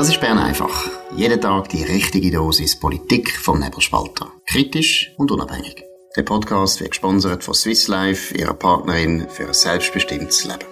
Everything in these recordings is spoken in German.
Das ist Bern einfach. Jeden Tag die richtige Dosis Politik vom Nebelspalter. Kritisch und unabhängig. Der Podcast wird gesponsert von Swiss Life, ihrer Partnerin für ein selbstbestimmtes Leben.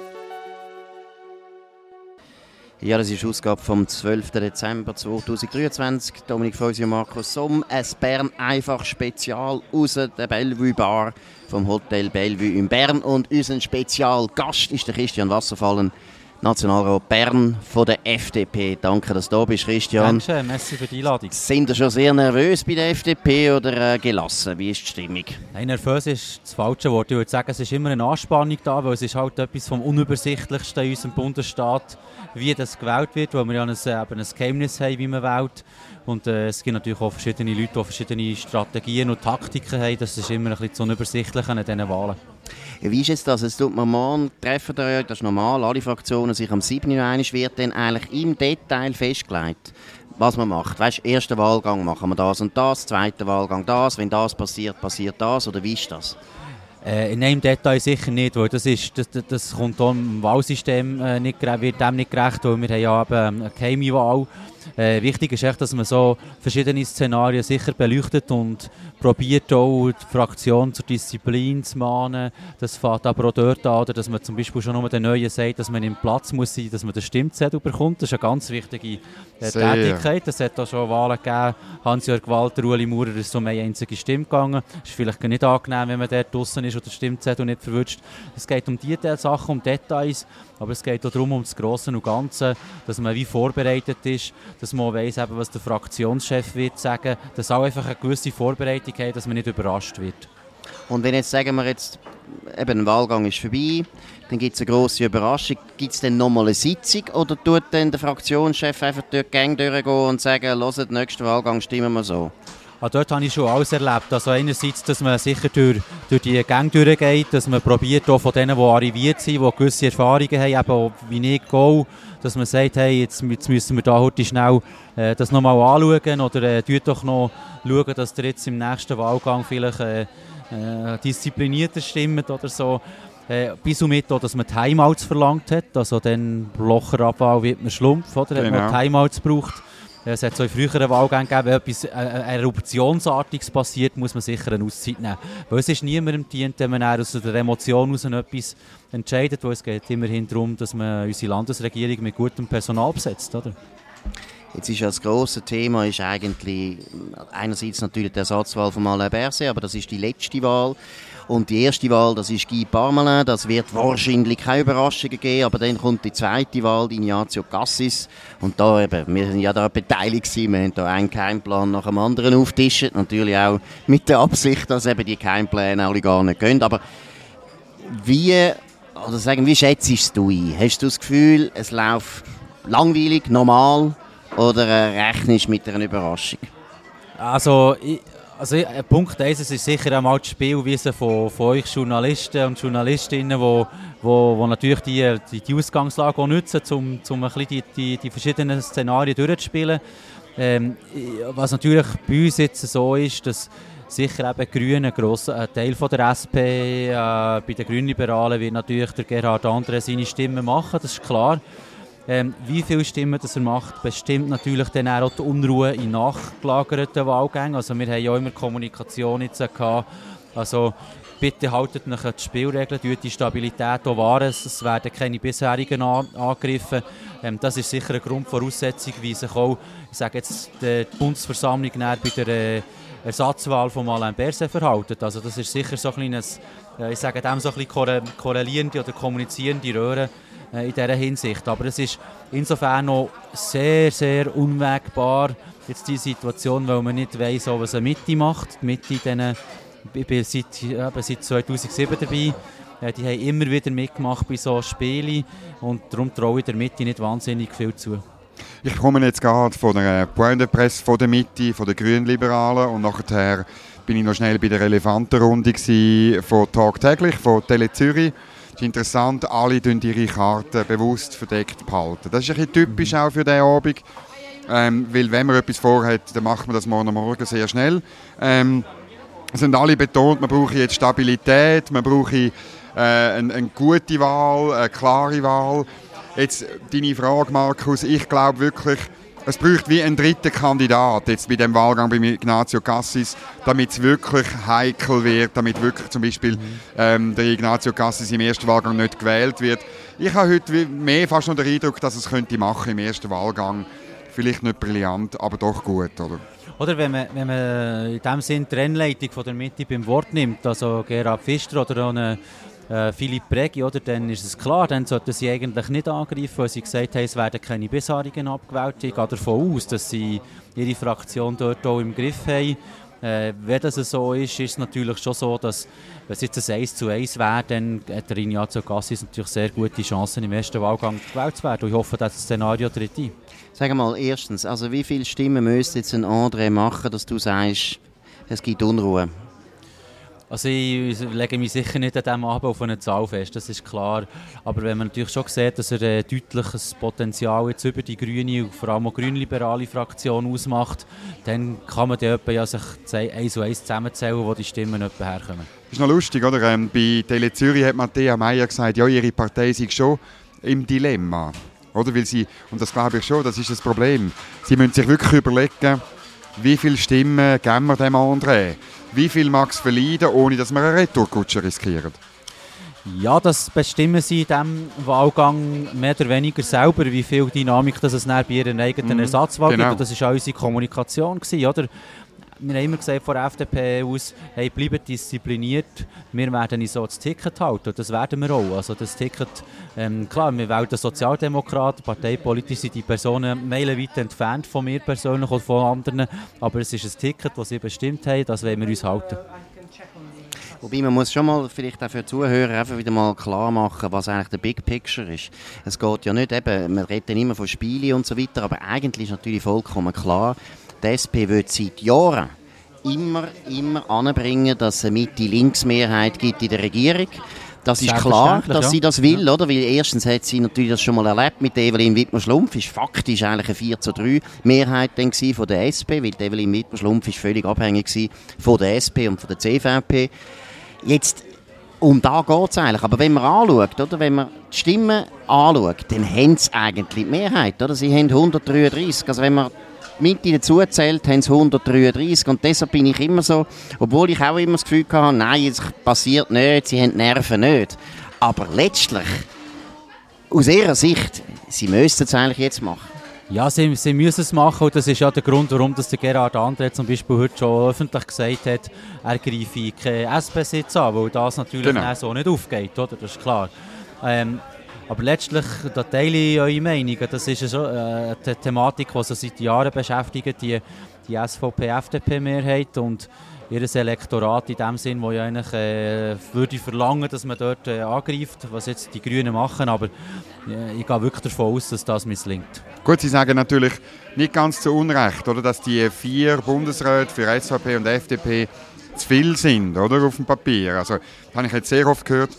Ja, das ist Ausgabe vom 12. Dezember 2023. Dominik Feusi und Markus Somm. Ein Bern einfach Spezial aus der Bellevue Bar vom Hotel Bellevue in Bern. Und unser Spezialgast ist der Christian Wasserfallen, Nationalrat Bern von der FDP. Danke, dass du da bist, Christian. Danke, merci für die Einladung. Sind Sie schon sehr nervös bei der FDP oder äh, gelassen? Wie ist die Stimmung? Nein, nervös ist das falsche Wort. Ich würde sagen, es ist immer eine Anspannung da, weil es ist halt etwas vom Unübersichtlichsten in unserem Bundesstaat, wie das gewählt wird, weil wir ja ein, äh, eben ein Geheimnis haben, wie man wählt. Und äh, es gibt natürlich auch verschiedene Leute, die verschiedene Strategien und Taktiken haben. Das ist immer ein bisschen zu unübersichtlich an diesen Wahlen. Wie ist es das? Es tut man morgen treffen da, das ist normal, alle Fraktionen sich am 7. Januar wird dann eigentlich im Detail festgelegt, was man macht. Weißt, erster Wahlgang machen wir das und das, zweiter Wahlgang das, wenn das passiert, passiert das oder wie ist das? Äh, in einem Detail sicher nicht, weil das, ist, das, das kommt auch im Wahlsystem äh, nicht, wird dem nicht gerecht, weil wir haben ja eben eine geheime Wahl äh, wichtig ist echt, dass man so verschiedene Szenarien sicher beleuchtet und probiert auch die Fraktion zur Disziplin zu mahnen. Das fängt aber auch dort an, oder dass man zum Beispiel schon nur den Neuen sagt, dass man im Platz muss sein, dass man den Stimmzettel bekommt. Das ist eine ganz wichtige äh, Tätigkeit. Es hat auch schon Wahlen gegeben. Hans-Jörg Walter, Ueli Maurer ist so eine einzige Stimme gegangen. Ist vielleicht nicht angenehm, wenn man dort draußen ist oder den Stimmzettel nicht verwünscht. Es geht um diese Sachen, um Details, aber es geht auch darum, um das Grosse und Ganze, dass man wie vorbereitet ist, dass man weiss, was der Fraktionschef wird sagen, dass auch einfach eine gewisse Vorbereitung hat, dass man nicht überrascht wird. Und wenn jetzt, sagen wir jetzt, eben ein Wahlgang ist vorbei, dann gibt es eine grosse Überraschung. Gibt es dann nochmal eine Sitzung oder tut dann der Fraktionschef einfach durch die Gang durchgehen und sagen, hört, nächsten Wahlgang stimmen wir so? Ah, dort habe ich schon alles erlebt. Also einerseits, dass man sicher durch, durch die Gänge durchgeht, dass man probiert, auch von denen, die arriviert sind, die gewisse Erfahrungen haben, eben wie ich gehe, dass man sagt, hey, jetzt, jetzt müssen wir da heute schnell äh, das nochmal anschauen oder äh, doch noch schauen, dass ihr jetzt im nächsten Wahlgang vielleicht äh, äh, disziplinierter stimmt oder so. Äh, bis und mit, auch, dass man Timeouts verlangt hat, also dann Blocherabwahl wird man Schlumpf, oder? Genau. Hat man genau. Timeouts gebraucht. Es hat so in früheren Wahlgängen gegeben, wenn etwas äh, äh, Eruptionsartiges passiert, muss man sicher eine Auszeit nehmen. Weil es ist niemandem dient, wenn man aus der Emotion heraus etwas entscheidet, weil es geht immerhin darum, dass man unsere Landesregierung mit gutem Personal besetzt, oder? Jetzt ist ja das grosse Thema ist eigentlich einerseits natürlich die Ersatzwahl von Alain Berset, aber das ist die letzte Wahl. Und die erste Wahl, das ist Guy Parmelin, das wird wahrscheinlich keine Überraschungen geben, aber dann kommt die zweite Wahl, Ignazio Cassis. Und da eben, wir sind ja da beteiligt gewesen, wir haben da einen Keimplan nach dem anderen auftischt, natürlich auch mit der Absicht, dass eben die Keimpläne alle gar nicht gehen. Aber wie, oder sagen, wie schätzt du ein? Hast du das Gefühl, es läuft langweilig, normal, oder äh, rechnest mit einer Überraschung? Also, ich, also Punkt 1, es ist sicher einmal die Spielweise von, von euch Journalisten und Journalistinnen, wo, wo, wo natürlich die, die, die Ausgangslage auch nutzen, um, um ein bisschen die, die, die verschiedenen Szenarien durchzuspielen. Ähm, was natürlich bei uns jetzt so ist, dass sicher eben Grüne, ein grosser Teil von der SP, äh, bei den Grünliberalen wird natürlich der Gerhard Andre seine Stimme machen, das ist klar. Ähm, wie viele Stimmen das er macht, bestimmt natürlich dann auch die Unruhe in nachgelagerten Wahlgängen. Also wir haben ja immer Kommunikation jetzt gehabt. Also bitte haltet euch an die Spielregeln, tut die Stabilität auch wahren. Es werden keine bisherigen Angriffe. Ähm, das ist sicher eine Grundvoraussetzung, wie sich auch, ich sage jetzt, die Bundesversammlung bei der äh, Ersatzwahl von Alain Berset verhalten. Also das ist sicher so ein kleines, äh, ich sage dem so ein bisschen korrelierende oder kommunizierende Röhre in dieser Hinsicht. Aber es ist insofern noch sehr, sehr unwägbar, jetzt die Situation, weil man nicht weiß, was eine Mitte macht. Die Mitte, denen, ich bin seit, eben seit 2007 dabei. Äh, die haben immer wieder mitgemacht bei so Spielen und darum traue ich der Mitte nicht wahnsinnig viel zu. Ich komme jetzt gerade von der Point de Presse von der Mitte, von den Grünliberalen und nachher bin ich noch schnell bei der Elefantenrunde von Tagtäglich, von Tele Zürich. Ist interessant, alle ihre Karten bewusst verdeckt behalten. Das ist ein bisschen typisch auch für diesen Abend. Ähm, weil wenn man etwas vorhat, dann macht man das morgen Morgen sehr schnell. Ähm, es sind alle betont, man brauche jetzt Stabilität, man brauche äh, eine, eine, gute Wahl, eine klare Wahl. Jetzt deine Frage, Markus, ich glaube wirklich, es braucht wie einen dritten Kandidat jetzt bei dem Wahlgang bei Ignazio Cassis, damit es wirklich heikel wird, damit wirklich zum Beispiel ähm, der Ignazio Cassis im ersten Wahlgang nicht gewählt wird. Ich habe heute mehr fast noch den Eindruck, dass es könnte machen im ersten Wahlgang. Vielleicht nicht brillant, aber doch gut, oder? Oder wenn man, wenn man in dem Sinn die Rennleitung von der Mitte beim Wort nimmt, also Gerhard Pfister oder eine äh, Philipp Regi, oder, dann ist es klar, dann sollten sie eigentlich nicht angreifen, weil sie gesagt haben, es werden keine Bisherigen abgewählt. Ich gehe davon aus, dass sie ihre Fraktion dort auch im Griff haben. Äh, wenn das so ist, ist es natürlich schon so, dass wenn es jetzt ein 1 zu 1 wäre, dann hat der Ignazio Cassis natürlich sehr gute Chancen, im ersten Wahlgang gewählt zu werden. Und ich hoffe, dass das Szenario tritt ein. Sag mal, erstens, also wie viele Stimmen müsste jetzt ein André machen, dass du sagst, es gibt Unruhe? Also ich lege mich sicher nicht an diesem Abend auf eine Zahl fest, das ist klar. Aber wenn man natürlich schon sieht, dass er ein deutliches Potenzial jetzt über die grüne und vor allem auch grünliberale Fraktion ausmacht, dann kann man dann ja sich eins und eins zusammenzählen, wo die Stimmen herkommen. Das ist noch lustig, oder? Ähm, bei Tele Zürich hat Matthäa Meyer gesagt, ja, ihre Partei sei schon im Dilemma. Oder? Weil sie, und das glaube ich schon, das ist das Problem. Sie müssen sich wirklich überlegen, wie viele Stimmen geben wir dem André? Wie viel mag es verleiden, ohne dass wir eine Retourkutsche riskieren? Ja, das bestimmen sie in diesem Wahlgang mehr oder weniger selber, wie viel Dynamik das es bei ihren eigenen mhm, Ersatzwahl genau. gibt. das war auch unsere Kommunikation, gewesen, oder? Wir haben immer gesagt von der FDP aus, hey, bleibt diszipliniert, wir werden uns so das Ticket halten. Und das werden wir auch. Also das Ticket, ähm, klar, wir wählen den Sozialdemokrat, parteipolitisch sind die Personen meilenweit entfernt von mir persönlich oder von anderen, aber es ist ein Ticket, das sie bestimmt haben, das wollen wir uns halten. Wobei man muss schon mal vielleicht auch für Zuhörer einfach wieder mal klar machen, was eigentlich der Big Picture ist. Es geht ja nicht eben, man redet immer von Spielen und so weiter, aber eigentlich ist natürlich vollkommen klar, die SP wird seit Jahren immer, immer anbringen, dass es eine Mitte-Links-Mehrheit gibt in der Regierung. Das ist klar, dass ja. sie das will, ja. oder? Weil erstens hat sie natürlich das schon mal erlebt mit Evelyn Wittmer-Schlumpf. Ist faktisch eigentlich eine 4 zu 3 Mehrheit dann von der SP, weil Evelyn Wittmer-Schlumpf ist völlig abhängig von der SP und von der CVP. Jetzt, um da geht es eigentlich. Aber wenn man anschaut, oder? Wenn man die Stimmen anschaut, dann haben sie eigentlich die Mehrheit, oder? Sie haben 133. Also wenn man Mitte dazu zählt, haben sie 133 und deshalb bin ich immer so, obwohl ich auch immer das Gefühl hatte, nein, es passiert nicht, sie haben die Nerven nicht. Aber letztlich, aus ihrer Sicht, sie müssten es eigentlich jetzt machen. Ja, sie, sie müssen es machen und das ist ja der Grund, warum das der Gerhard André zum Beispiel heute schon öffentlich gesagt hat, er greife keinen SP-Sitz an, weil das natürlich genau. so nicht aufgeht, oder? Das ist klar. Ähm, aber letztlich, da teile ich eure Meinung. Das ist so, äh, eine Thematik, die sich seit Jahren beschäftigt, die, die SVP-FDP-Mehrheit und ihr Elektorat in dem Sinn, wo ja eigentlich äh, würde verlangen, dass man dort äh, angreift, was jetzt die Grünen machen, aber äh, ich gehe wirklich davon aus, dass das misslingt. Gut, Sie sagen natürlich nicht ganz zu Unrecht, oder, dass die vier Bundesräte für SVP und FDP zu viel sind, oder, auf dem Papier. Also, das habe ich jetzt sehr oft gehört,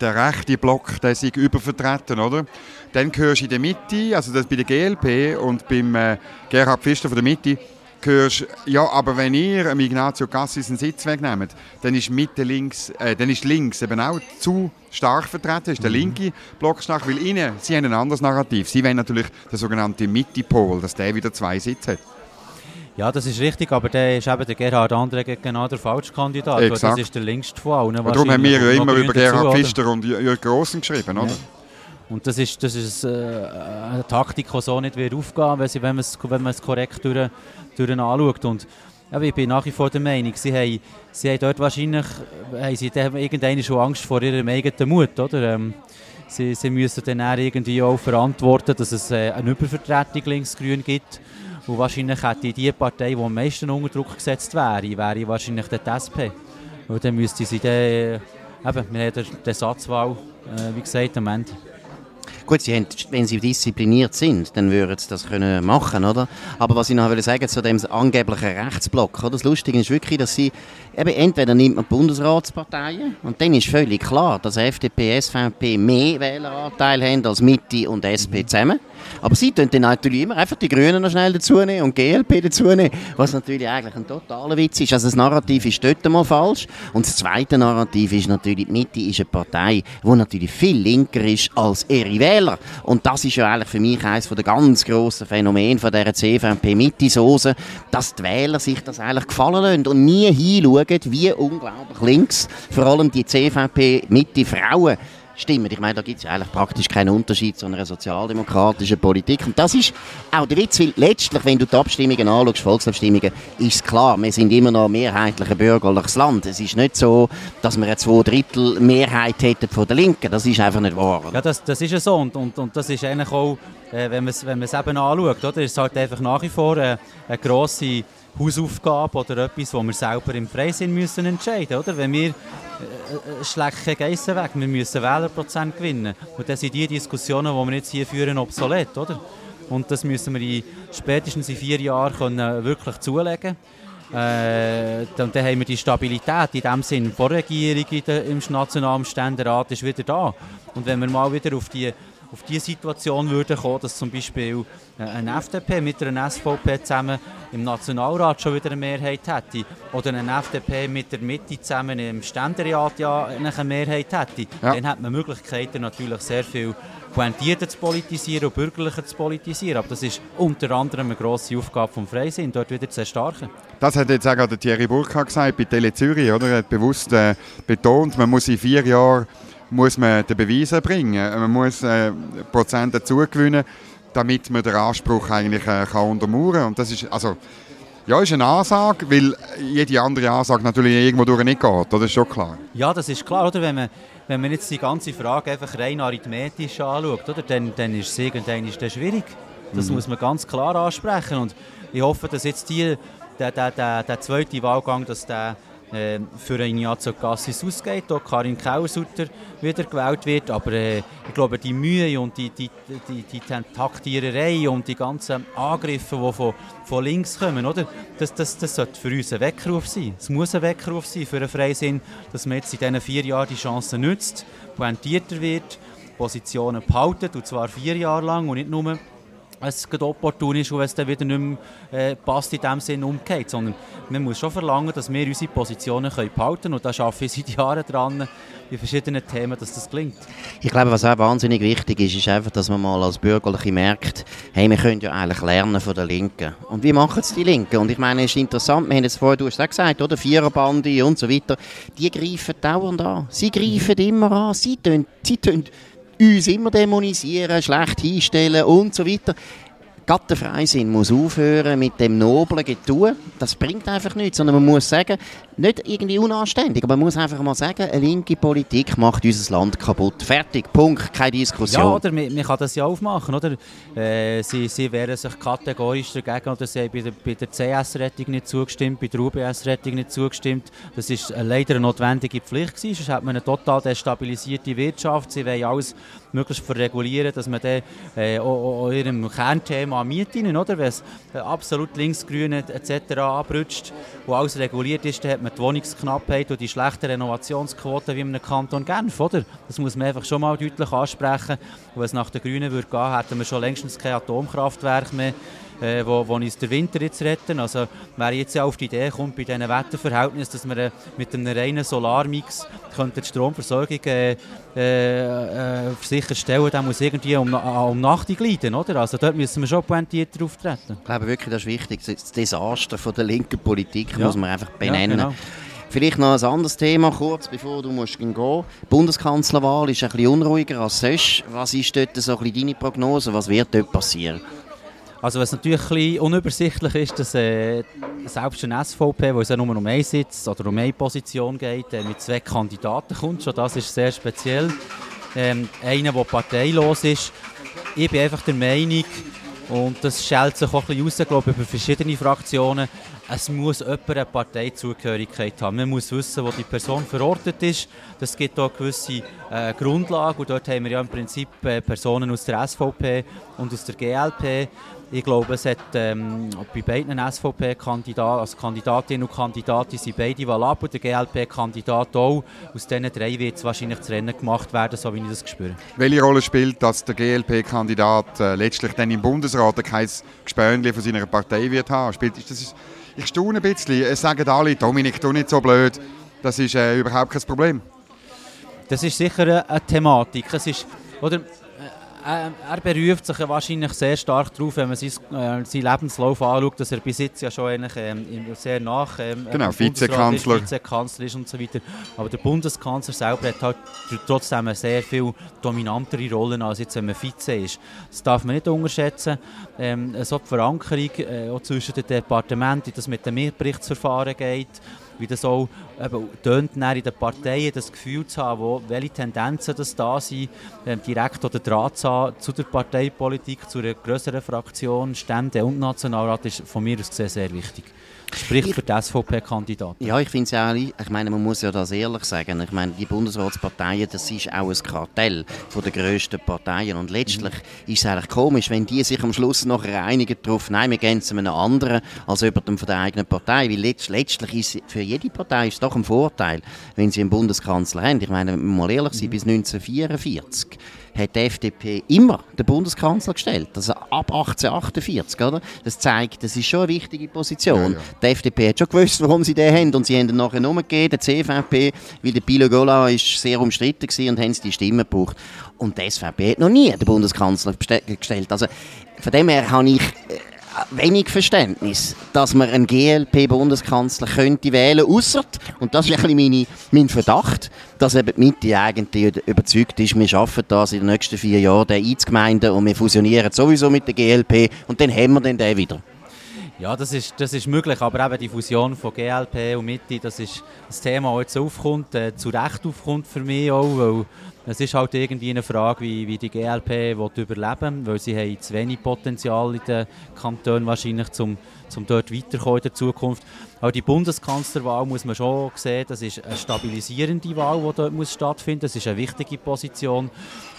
der rechte Block, der sich übervertreten, oder? Dann gehörst du in der Mitte, also das bei der GLP und beim äh, Gerhard Pfister von der Mitte, hörst, ja, aber wenn ihr einem Ignazio Cassis einen Sitz wegnehmt, dann ist Mitte links, äh, dann ist links eben auch zu stark vertreten, ist der mhm. linke Block stark, weil ihnen, sie haben ein anderes Narrativ. Sie wollen natürlich den sogenannten Mitte-Pol, dass der wieder zwei Sitze hat. Ja, das ist richtig, aber der ist eben der Gerhard André genau der Falschkandidat. Exakt. Das ist der längste von allen. Und darum haben wir ja immer über Gerhard Pfister und Jörg Grossen geschrieben, oder? Ja. Und das ist, das ist äh, eine Taktik, die so nicht wird aufgehen wird, wenn man es, wenn man es korrekt durch, durch anschaut. Und ja, ich bin nach wie vor der Meinung, sie haben, sie haben dort wahrscheinlich haben sie irgendeine schon Angst vor ihrem eigenen Mut. Oder? Ähm, sie, sie müssen dann irgendwie auch verantworten, dass es äh, eine Übervertretung links-grün gibt. Und wahrscheinlich hätte die Partei, die am meisten unter Druck gesetzt wäre, wäre wahrscheinlich die SP. Und dann müsste sie dann, eben, wir haben die Ersatzwahl, äh, wie gesagt, am Ende. Gut, sie haben, wenn sie diszipliniert sind, dann würden sie das können machen, oder? Aber was ich noch sagen zu dem angeblichen Rechtsblock, oder? das Lustige ist wirklich, dass sie eben entweder nimmt man Bundesratsparteien und dann ist völlig klar, dass FDP, SVP mehr Wähleranteil haben als Mitte und SP zusammen. Aber sie tun dann natürlich immer einfach die Grünen noch schnell dazu nehmen und GLP dazu nehmen, was natürlich eigentlich ein totaler Witz ist. Also das Narrativ ist dort mal falsch. Und das zweite Narrativ ist natürlich, die Mitte ist eine Partei, die natürlich viel linker ist als ihre Wähler. Wähler. Und das ist ja eigentlich für mich eines der ganz grossen Phänomene von dieser CVP-Mitte-Soße, dass die Wähler sich das eigentlich gefallen lassen und nie hinschauen, wie unglaublich links vor allem die CVP-Mitte-Frauen stimmen. Ich meine, da gibt es ja eigentlich praktisch keinen Unterschied zu einer sozialdemokratischen Politik. Und das ist auch der Witz, weil letztlich, wenn du die Abstimmungen anschaust, Volksabstimmungen, ist es klar, wir sind immer noch mehrheitlich ein bürgerliches Land. Es ist nicht so, dass wir eine Zwei-Drittel Mehrheit hätten von der Linken. Das ist einfach nicht wahr. Ja, das, das ist ja so. Und, und, und das ist eigentlich auch, äh, wenn man es wenn eben anschaut, oder, ist halt einfach nach wie vor äh, eine grosse Hausaufgabe oder etwas, wo wir selber im Freisinn müssen entscheiden müssen. Wenn wir äh, äh schlecht Geissen weg, wir müssen Wählerprozent gewinnen. Und dann sind die Diskussionen, die wir jetzt hier führen, obsolet. Oder? Und das müssen wir in spätestens in vier Jahren können wirklich zulegen äh, und dann haben wir die Stabilität in dem Sinn. Die Vorregierung im Nationalen Ständerat ist wieder da. Und wenn wir mal wieder auf die auf die Situation würde kommen, dass zum Beispiel äh, eine FDP mit einer SVP zusammen im Nationalrat schon wieder eine Mehrheit hätte oder eine FDP mit der Mitte zusammen im Ständerat ja eine Mehrheit hätte, ja. dann hat man Möglichkeiten natürlich sehr viel pointierter zu politisieren und bürgerlicher zu politisieren. Aber das ist unter anderem eine grosse Aufgabe vom Freisinn, dort wieder zu erstarken. Das hat jetzt auch Thierry Burkhardt gesagt bei Tele Zürich, oder? Er hat bewusst äh, betont, man muss in vier Jahren muss man den Beweis erbringen. Man muss äh, Prozent dazu gewinnen, damit man den Anspruch eigentlich äh, kann untermauern kann. Und das ist, also, ja, ist eine Ansage, weil jede andere Ansage natürlich irgendwo durch nicht geht. Das ist schon klar. Ja, das ist klar, oder? Wenn man, wenn man jetzt die ganze Frage einfach rein arithmetisch anschaut, oder? Dann, dann ist es irgendwann ist das schwierig. Das mhm. muss man ganz klar ansprechen. Und ich hoffe, dass jetzt die, der, der, der, der zweite Wahlgang, dass der äh, für Ignazio Cassis ausgeht, auch Karin Kausutter wieder gewählt wird. Aber äh, ich glaube, die Mühe und die, die, die, die Taktiererei und die ganzen Angriffe, die von, von links kommen, oder? Das, das, das sollte für uns ein Weckruf sein. Es muss ein Weckruf sein für einen Freisinn, dass man jetzt in diesen vier Jahren die Chance nützt, pointierter wird, Positionen behalten, und zwar vier Jahre lang und nicht nur es opportun ist und es dann wieder nicht mehr äh, passt in dem Sinn umgeht, sondern man muss schon verlangen, dass wir unsere Positionen können behalten können und da arbeite ich seit Jahren dran, in verschiedenen Themen, dass das gelingt. Ich glaube, was auch wahnsinnig wichtig ist, ist einfach, dass man mal als Bürgerliche merkt, hey, wir können ja eigentlich lernen von der Linken. Und wie machen es die Linken? Und ich meine, es ist interessant, wir haben jetzt vorher, du hast es auch gesagt, oder? Viererbande und so weiter, die greifen dauernd an. Sie greifen immer an, sie tun, sie tun uns immer dämonisieren, schlecht hinstellen und so weiter. Gerade Freisinn muss aufhören mit dem noblen Getue. Das bringt einfach nichts, sondern man muss sagen, nicht irgendwie unanständig, aber man muss einfach mal sagen, eine linke Politik macht unser Land kaputt. Fertig, Punkt, keine Diskussion. Ja, oder man, man kann das ja aufmachen, oder? Äh, sie, sie wehren sich kategorisch dagegen, oder sie haben bei der, der CS-Rettung nicht zugestimmt, bei der UBS-Rettung nicht zugestimmt. Das ist leider eine notwendige Pflicht gewesen, sonst hat man eine total destabilisierte Wirtschaft. Sie wollen alles möglichst verregulieren, dass man dann äh, auch, auch ihrem Kernthema Mieten, oder? Wenn es äh, absolut linksgrüne etc. abrutscht, wo alles reguliert ist, dann hat man die Wohnungsknappheit und die schlechte Renovationsquote wie im Kanton Genf, oder? Das muss man einfach schon mal deutlich ansprechen. Und wenn es nach den Grünen würde gehen, hätten wir schon längstens kein Atomkraftwerk mehr äh, wo, wo uns der Winter jetzt retten. Also wer jetzt auf die Idee kommt, bei diesen Wetterverhältnissen, dass man äh, mit einem reinen Solarmix könnte die Stromversorgung äh, äh, äh sicherstellen dann muss irgendwie um, um Nacht gleiten, oder? Also dort müssen wir schon pointierter auftreten. Ich glaube wirklich, das ist wichtig. Das Desaster von der linken Politik ja. muss man einfach benennen. Ja, genau. Vielleicht noch ein anderes Thema, kurz bevor du musst gehen musst. Die Bundeskanzlerwahl ist ein bisschen unruhiger als sonst. Was ist dort so ein bisschen deine Prognose? Was wird dort passieren? Also was natürlich ein bisschen unübersichtlich ist, dass äh, selbst eine SVP, wo es ja nur um einen Sitz oder um eine Position geht, äh, mit zwei Kandidaten kommt. Schon das ist sehr speziell. Ähm, einer, der parteilos ist. Ich bin einfach der Meinung, und das schält sich auch ein bisschen raus, glaube ich, über verschiedene Fraktionen, es muss jemand eine Parteizugehörigkeit haben. Man muss wissen, wo die Person verortet ist. Das gibt auch gewisse äh, Grundlagen und dort haben wir ja im Prinzip äh, Personen aus der SVP und aus der GLP. Ich glaube, es hat ähm, bei beiden SVP-Kandidaten, also Kandidatinnen und Kandidaten sind beide valabel, der GLP-Kandidat auch. Aus diesen drei wird es wahrscheinlich zu Rennen gemacht werden, so wie ich das spüre. Welche Rolle spielt, dass der GLP-Kandidat äh, letztlich dann im Bundesrat kein Gespönchen von seiner Partei wird haben? Spielt, ist das, ich staune ein bisschen. Es sagen alle, Dominik, du nicht so blöd. Das ist äh, überhaupt kein Problem. Das ist sicher eine, Thematik. Es ist, oder, er beruft sich wahrscheinlich sehr stark darauf, wenn man sein, äh, seinen Lebenslauf anschaut, dass er bis jetzt ja schon eigentlich, ähm, sehr nach ähm, genau, Vizekanzler. Vizekanzler ist und so weiter. Aber der Bundeskanzler selber hat halt trotzdem eine sehr viel dominantere Rolle, als jetzt, wenn man Vize ist. Das darf man nicht unterschätzen. Ähm, so die Verankerung äh, auch zwischen den Departementen, das mit dem Mitberichtsverfahren geht, wie das auch eben, tönt in den Parteien, das Gefühl zu haben, wo, welche Tendenzen das da sind, ähm, direkt oder Draht zu der Parteipolitik, zu einer größeren Fraktion, Stände und Nationalrat, ist von mir aus gesehen sehr wichtig. Spricht ich, für die SVP-Kandidaten. Ja, ich finde es ja auch, ich meine, man muss ja das ehrlich sagen, ich meine, die Bundesratsparteien, das ist auch ein Kartell von den grössten Parteien und letztlich mhm. ist es eigentlich komisch, wenn die sich am Schluss noch einigen darauf, nein, wir gehen zu einem anderen als jemandem von der eigenen Partei, weil letztlich ist für jede Partei ist es doch ein Vorteil, wenn sie einen Bundeskanzler haben. Ich meine, mal ehrlich sein, mhm. bis 1944 hat die FDP immer den Bundeskanzler gestellt. Also ab 1848, oder? Das zeigt, das ist schon eine wichtige Position. Ja, ja. Die FDP hat schon gewusst, warum sie den haben und sie haben ihn nachher umgegeben, der CVP, weil der Pilo Gola ist sehr umstritten war und haben sie die Stimmen gebraucht. Und die SVP hat noch nie den Bundeskanzler gestellt. Also von dem her habe ich äh, wenig Verständnis, dass man einen GLP-Bundeskanzler könnte wählen, außer und das ist ein meine, mein Verdacht, dass eben die Mitte eigentlich überzeugt ist, wir schaffen das in den nächsten vier Jahren, der Einzgemeinden und wir fusionieren sowieso mit der GLP und dann haben wir den wieder. Ja, das ist, das ist möglich, aber eben die Fusion von GLP und Mitte, das ist das Thema, das jetzt aufkommt, äh, zu Recht aufkommt für mich auch, weil es ist halt irgendwie eine Frage, wie, wie die GLP will überleben weil sie haben zu wenig Potenzial in den Kantonen wahrscheinlich, um dort weiterkommen in der Zukunft. Auch die Bundeskanzlerwahl muss man schon sehen, das ist eine stabilisierende Wahl, die dort muss stattfinden muss. Das ist eine wichtige Position.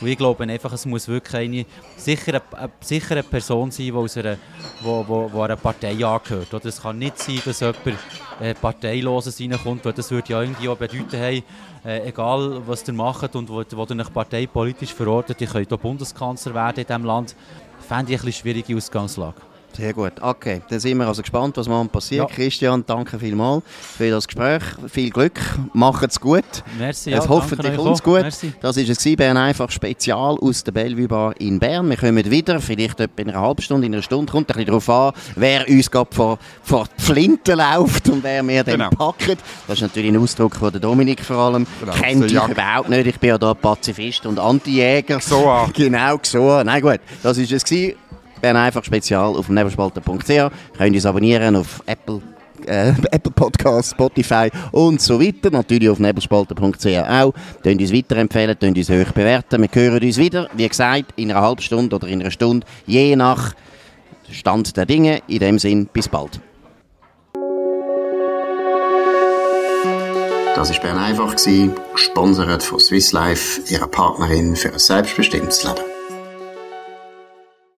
Und ich glaube einfach, es muss wirklich eine sichere, eine sichere Person sein, die einer, wo, wo, wo einer Partei angehört. Oder es kann nicht sein, dass jemand äh, Parteiloses reinkommt, weil das würde ja irgendwie auch bedeuten, hey, äh, egal was ihr macht und wo, wo ihr euch parteipolitisch verortet, ihr könnt auch Bundeskanzler werden in diesem Land, fände ich eine schwierige Ausgangslage. Sehr gut. Okay, dann sind wir also gespannt, was morgen passiert. Ja. Christian, danke vielmals für das Gespräch. Viel Glück, macht's gut. Merci. Es ja, hoffentlich uns gut. Merci. Das war es Bern einfach Spezial aus der Bellevue Bar in Bern. Wir kommen wieder, vielleicht etwa in einer halben Stunde, in einer Stunde. Kommt ein bisschen darauf an, wer uns gerade vor, vor die Flinte läuft und wer mir dann genau. packt. Das ist natürlich ein Ausdruck von der Dominik vor allem. Genau. Kennt ich überhaupt nicht. Ich bin ja da Pazifist und Antijäger. So. Genau, so. Nein, gut. Das war es Bern einfach Spezial auf nebelspalter.ch. Könnt uns abonnieren auf Apple äh, Apple Podcasts, Spotify und so weiter. Natürlich auf nebelspalter.ch auch. Könnt uns weiterempfehlen, könnt uns hoch bewerten. Wir hören uns wieder, wie gesagt, in einer halben Stunde oder in einer Stunde, je nach Stand der Dinge. In dem Sinn, bis bald. Das war Bern einfach, gesponsert von Swiss Life, ihrer Partnerin für ein selbstbestimmtes Leben.